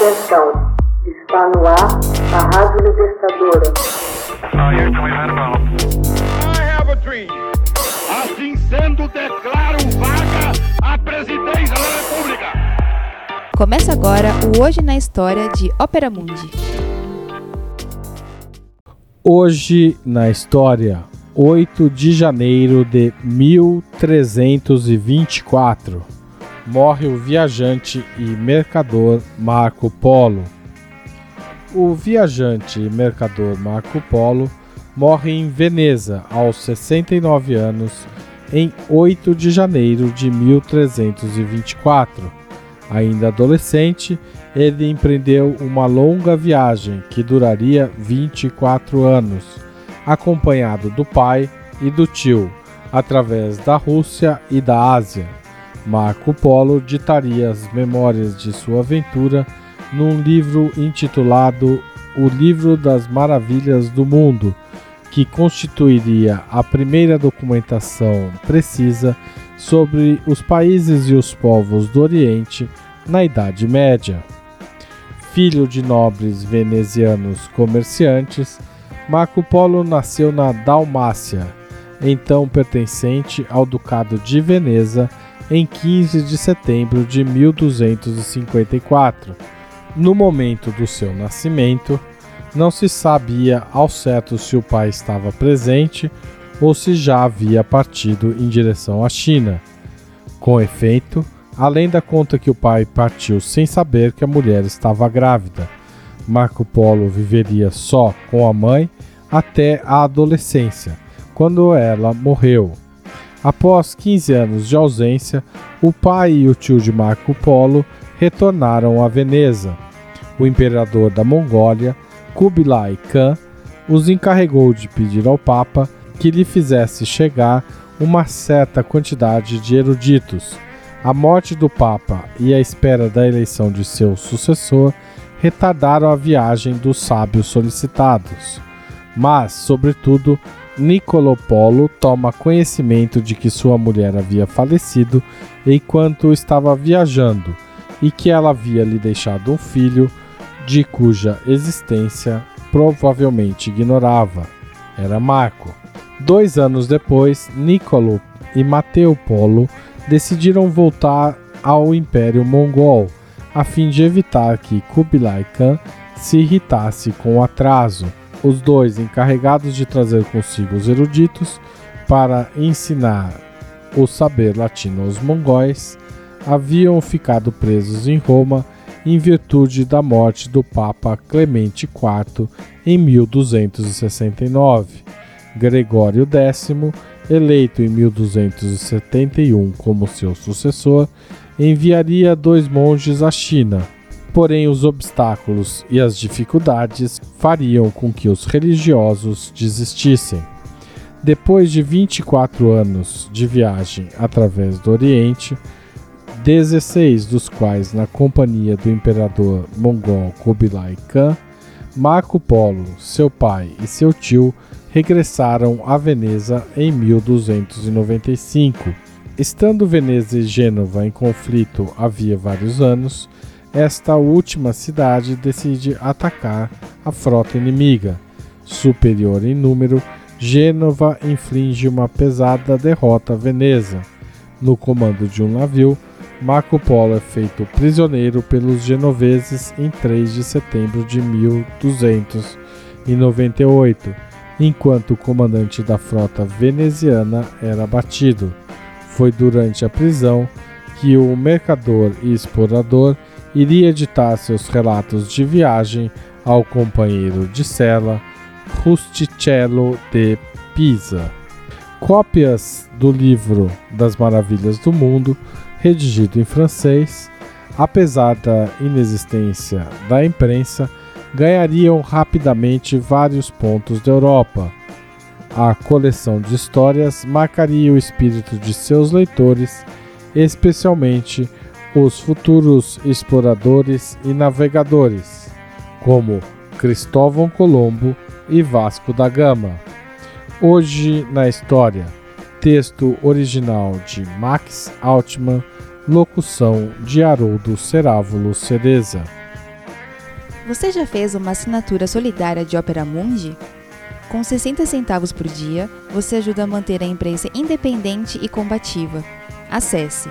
Atenção, está no ar a Rádio Libertadora. Assim sendo, declaro vaga a presidência da República. Começa agora o Hoje na História de Ópera Mundi. Hoje na História, 8 de janeiro de 1324 morre o viajante e mercador Marco Polo. O viajante e mercador Marco Polo morre em Veneza aos 69 anos em 8 de janeiro de 1324. Ainda adolescente, ele empreendeu uma longa viagem que duraria 24 anos, acompanhado do pai e do tio, através da Rússia e da Ásia Marco Polo ditaria as memórias de sua aventura num livro intitulado O Livro das Maravilhas do Mundo, que constituiria a primeira documentação precisa sobre os países e os povos do Oriente na Idade Média. Filho de nobres venezianos comerciantes, Marco Polo nasceu na Dalmácia, então pertencente ao Ducado de Veneza em 15 de setembro de 1254. No momento do seu nascimento, não se sabia ao certo se o pai estava presente ou se já havia partido em direção à China. Com efeito, além da conta que o pai partiu sem saber que a mulher estava grávida, Marco Polo viveria só com a mãe até a adolescência, quando ela morreu. Após 15 anos de ausência, o pai e o tio de Marco Polo retornaram a Veneza. O imperador da Mongólia, Kubilai Khan, os encarregou de pedir ao Papa que lhe fizesse chegar uma certa quantidade de eruditos. A morte do Papa e a espera da eleição de seu sucessor retardaram a viagem dos sábios solicitados. Mas, sobretudo, Niccolo Polo toma conhecimento de que sua mulher havia falecido enquanto estava viajando e que ela havia lhe deixado um filho de cuja existência provavelmente ignorava. Era Marco. Dois anos depois, Niccolo e Matteo Polo decidiram voltar ao Império Mongol, a fim de evitar que Kublai Khan se irritasse com o atraso os dois encarregados de trazer consigo os eruditos para ensinar o saber latino aos mongóis, haviam ficado presos em Roma em virtude da morte do Papa Clemente IV em 1269. Gregório X, eleito em 1271 como seu sucessor, enviaria dois monges à China Porém, os obstáculos e as dificuldades fariam com que os religiosos desistissem. Depois de 24 anos de viagem através do Oriente, 16 dos quais na companhia do imperador mongol Kubilai Khan, Marco Polo, seu pai e seu tio regressaram a Veneza em 1295. Estando Veneza e Gênova em conflito havia vários anos, esta última cidade decide atacar a frota inimiga. Superior em número, Gênova inflige uma pesada derrota a Veneza. No comando de um navio, Marco Polo é feito prisioneiro pelos genoveses em 3 de setembro de 1298, enquanto o comandante da frota veneziana era abatido. Foi durante a prisão que o mercador e explorador iria editar seus relatos de viagem ao companheiro de cela Rusticello de Pisa. Cópias do livro Das Maravilhas do Mundo, redigido em francês, apesar da inexistência da imprensa, ganhariam rapidamente vários pontos da Europa. A coleção de histórias marcaria o espírito de seus leitores, especialmente os futuros exploradores e navegadores, como Cristóvão Colombo e Vasco da Gama. Hoje na história, texto original de Max Altman, locução de Haroldo Cerávulo Cereza. Você já fez uma assinatura solidária de Opera Mundi? Com 60 centavos por dia, você ajuda a manter a imprensa independente e combativa. Acesse